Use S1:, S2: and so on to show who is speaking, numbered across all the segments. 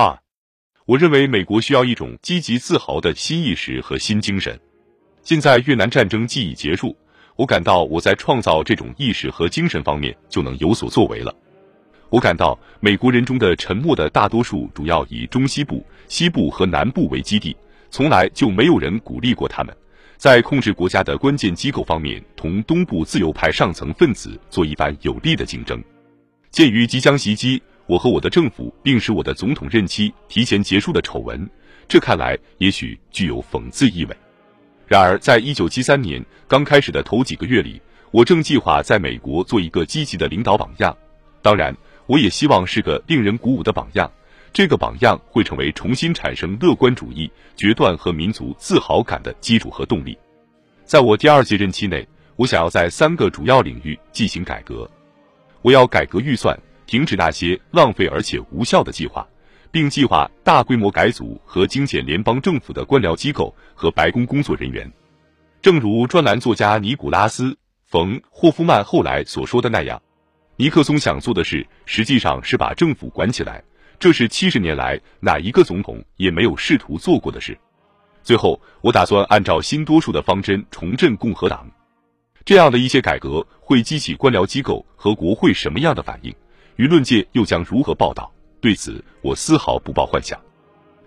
S1: 二，我认为美国需要一种积极自豪的新意识和新精神。现在越南战争既已结束，我感到我在创造这种意识和精神方面就能有所作为了。我感到美国人中的沉默的大多数主要以中西部、西部和南部为基地，从来就没有人鼓励过他们，在控制国家的关键机构方面同东部自由派上层分子做一番有力的竞争。鉴于即将袭击我和我的政府，并使我的总统任期提前结束的丑闻，这看来也许具有讽刺意味。然而，在一九七三年刚开始的头几个月里，我正计划在美国做一个积极的领导榜样。当然。我也希望是个令人鼓舞的榜样，这个榜样会成为重新产生乐观主义、决断和民族自豪感的基础和动力。在我第二届任期内，我想要在三个主要领域进行改革。我要改革预算，停止那些浪费而且无效的计划，并计划大规模改组和精简联邦政府的官僚机构和白宫工作人员。正如专栏作家尼古拉斯·冯·霍夫曼后来所说的那样。尼克松想做的事，实际上是把政府管起来，这是七十年来哪一个总统也没有试图做过的事。最后，我打算按照新多数的方针重振共和党。这样的一些改革会激起官僚机构和国会什么样的反应？舆论界又将如何报道？对此，我丝毫不抱幻想。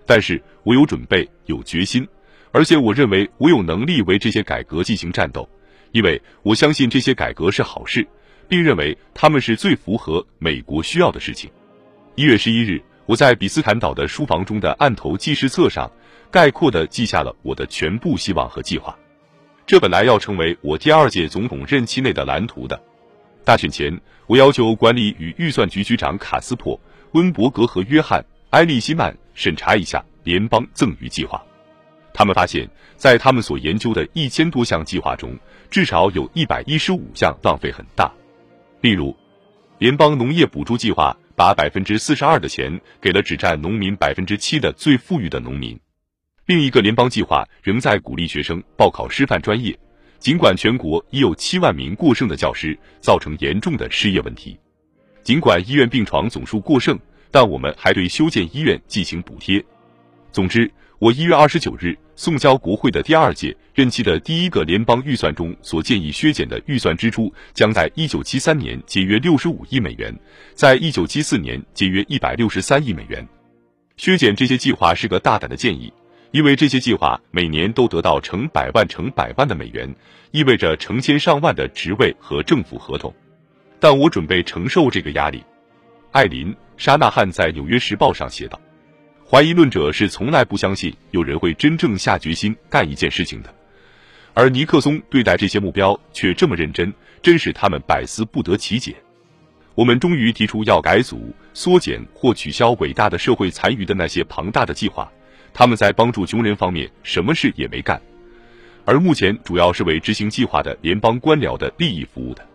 S1: 但是我有准备，有决心，而且我认为我有能力为这些改革进行战斗，因为我相信这些改革是好事。并认为他们是最符合美国需要的事情。一月十一日，我在比斯坦岛的书房中的案头记事册上，概括地记下了我的全部希望和计划。这本来要成为我第二届总统任期内的蓝图的。大选前，我要求管理与预算局局长卡斯珀、温伯格和约翰·埃利希曼审查一下联邦赠与计划。他们发现，在他们所研究的一千多项计划中，至少有一百一十五项浪费很大。例如，联邦农业补助计划把百分之四十二的钱给了只占农民百分之七的最富裕的农民。另一个联邦计划仍在鼓励学生报考师范专业，尽管全国已有七万名过剩的教师，造成严重的失业问题。尽管医院病床总数过剩，但我们还对修建医院进行补贴。总之。我一月二十九日送交国会的第二届任期的第一个联邦预算中所建议削减的预算支出，将在一九七三年节约六十五亿美元，在一九七四年节约一百六十三亿美元。削减这些计划是个大胆的建议，因为这些计划每年都得到成百万、成百万的美元，意味着成千上万的职位和政府合同。但我准备承受这个压力，艾琳·沙纳汉在《纽约时报》上写道。怀疑论者是从来不相信有人会真正下决心干一件事情的，而尼克松对待这些目标却这么认真，真使他们百思不得其解。我们终于提出要改组、缩减或取消伟大的社会残余的那些庞大的计划，他们在帮助穷人方面什么事也没干，而目前主要是为执行计划的联邦官僚的利益服务的。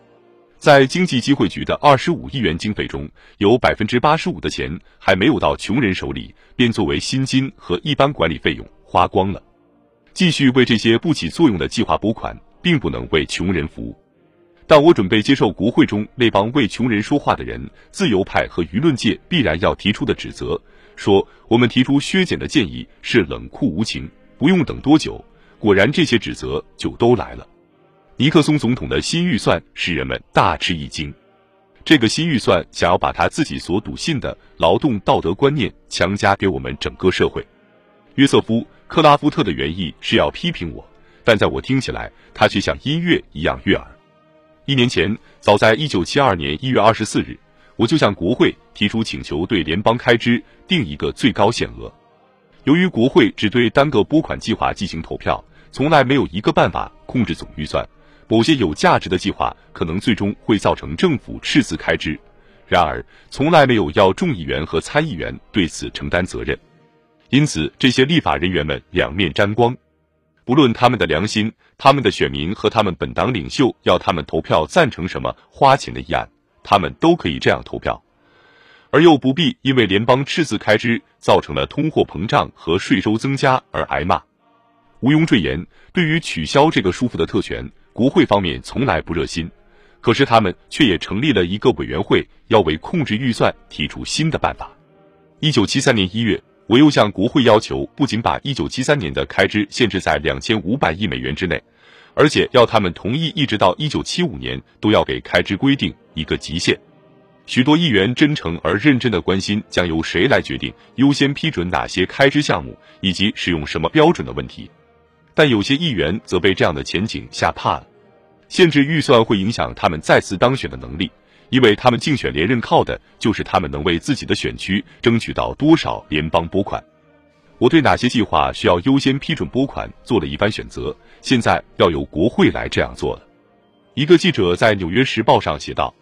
S1: 在经济机会局的二十五亿元经费中，有百分之八十五的钱还没有到穷人手里，便作为薪金和一般管理费用花光了。继续为这些不起作用的计划拨款，并不能为穷人服务。但我准备接受国会中那帮为穷人说话的人、自由派和舆论界必然要提出的指责，说我们提出削减的建议是冷酷无情。不用等多久，果然这些指责就都来了。尼克松总统的新预算使人们大吃一惊。这个新预算想要把他自己所笃信的劳动道德观念强加给我们整个社会。约瑟夫·克拉夫特的原意是要批评我，但在我听起来，他却像音乐一样悦耳。一年前，早在1972年1月24日，我就向国会提出请求，对联邦开支定一个最高限额。由于国会只对单个拨款计划进行投票，从来没有一个办法控制总预算。某些有价值的计划可能最终会造成政府赤字开支，然而从来没有要众议员和参议员对此承担责任，因此这些立法人员们两面沾光，不论他们的良心、他们的选民和他们本党领袖要他们投票赞成什么花钱的议案，他们都可以这样投票，而又不必因为联邦赤字开支造成了通货膨胀和税收增加而挨骂。毋庸赘言，对于取消这个舒服的特权。国会方面从来不热心，可是他们却也成立了一个委员会，要为控制预算提出新的办法。一九七三年一月，我又向国会要求，不仅把一九七三年的开支限制在两千五百亿美元之内，而且要他们同意一直到一九七五年都要给开支规定一个极限。许多议员真诚而认真的关心将由谁来决定优先批准哪些开支项目以及使用什么标准的问题，但有些议员则被这样的前景吓怕了。限制预算会影响他们再次当选的能力，因为他们竞选连任靠的就是他们能为自己的选区争取到多少联邦拨款。我对哪些计划需要优先批准拨款做了一番选择，现在要由国会来这样做了。一个记者在《纽约时报》上写道：“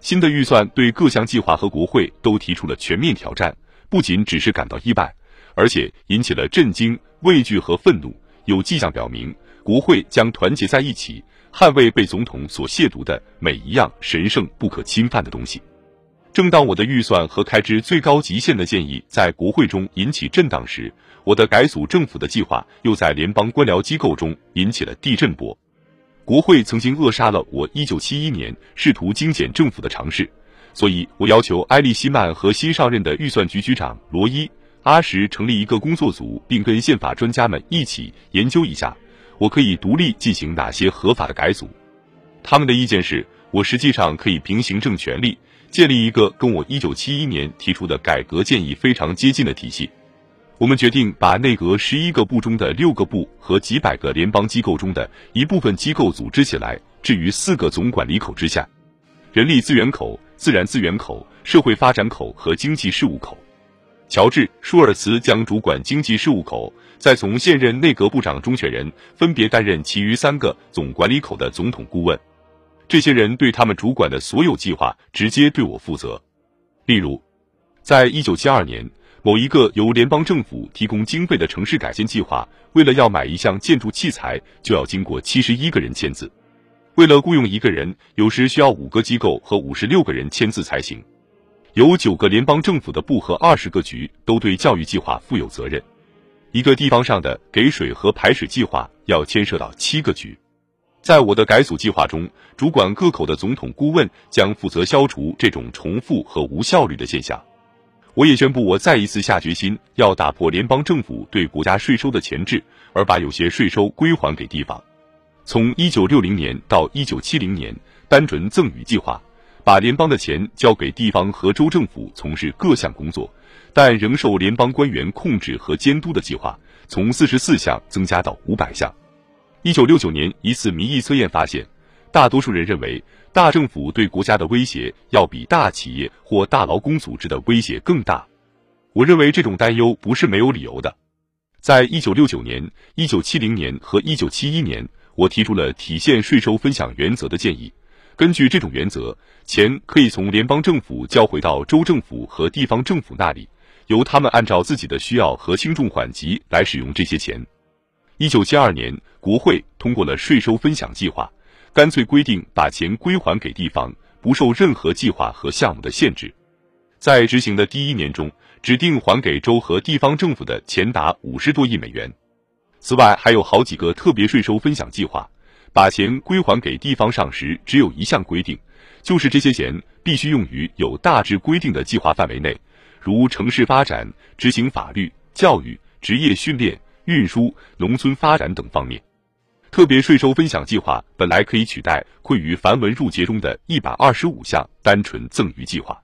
S1: 新的预算对各项计划和国会都提出了全面挑战，不仅只是感到意外，而且引起了震惊、畏惧和愤怒。有迹象表明，国会将团结在一起。”捍卫被总统所亵渎的每一样神圣不可侵犯的东西。正当我的预算和开支最高极限的建议在国会中引起震荡时，我的改组政府的计划又在联邦官僚机构中引起了地震波。国会曾经扼杀了我1971年试图精简政府的尝试，所以我要求埃利希曼和新上任的预算局局长罗伊·阿什成立一个工作组，并跟宪法专家们一起研究一下。我可以独立进行哪些合法的改组？他们的意见是我实际上可以凭行政权力建立一个跟我一九七一年提出的改革建议非常接近的体系。我们决定把内阁十一个部中的六个部和几百个联邦机构中的一部分机构组织起来，置于四个总管理口之下：人力资源口、自然资源口、社会发展口和经济事务口。乔治·舒尔茨将主管经济事务口，再从现任内阁部长中选人分别担任其余三个总管理口的总统顾问。这些人对他们主管的所有计划直接对我负责。例如，在一九七二年，某一个由联邦政府提供经费的城市改建计划，为了要买一项建筑器材，就要经过七十一个人签字。为了雇佣一个人，有时需要五个机构和五十六个人签字才行。有九个联邦政府的部和二十个局都对教育计划负有责任。一个地方上的给水和排水计划要牵涉到七个局。在我的改组计划中，主管各口的总统顾问将负责消除这种重复和无效率的现象。我也宣布，我再一次下决心要打破联邦政府对国家税收的前置，而把有些税收归还给地方。从一九六零年到一九七零年，单纯赠与计划。把联邦的钱交给地方和州政府从事各项工作，但仍受联邦官员控制和监督的计划，从四十四项增加到五百项。一九六九年一次民意测验发现，大多数人认为大政府对国家的威胁要比大企业或大劳工组织的威胁更大。我认为这种担忧不是没有理由的。在一九六九年、一九七零年和一九七一年，我提出了体现税收分享原则的建议。根据这种原则，钱可以从联邦政府交回到州政府和地方政府那里，由他们按照自己的需要和轻重缓急来使用这些钱。一九七二年，国会通过了税收分享计划，干脆规定把钱归还给地方，不受任何计划和项目的限制。在执行的第一年中，指定还给州和地方政府的钱达五十多亿美元。此外，还有好几个特别税收分享计划。把钱归还给地方上时，只有一项规定，就是这些钱必须用于有大致规定的计划范围内，如城市发展、执行法律、教育、职业训练、运输、农村发展等方面。特别税收分享计划本来可以取代困于繁文缛节中的一百二十五项单纯赠与计划，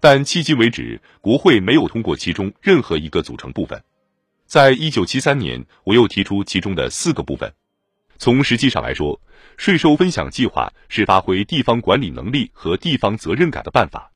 S1: 但迄今为止，国会没有通过其中任何一个组成部分。在一九七三年，我又提出其中的四个部分。从实际上来说，税收分享计划是发挥地方管理能力和地方责任感的办法。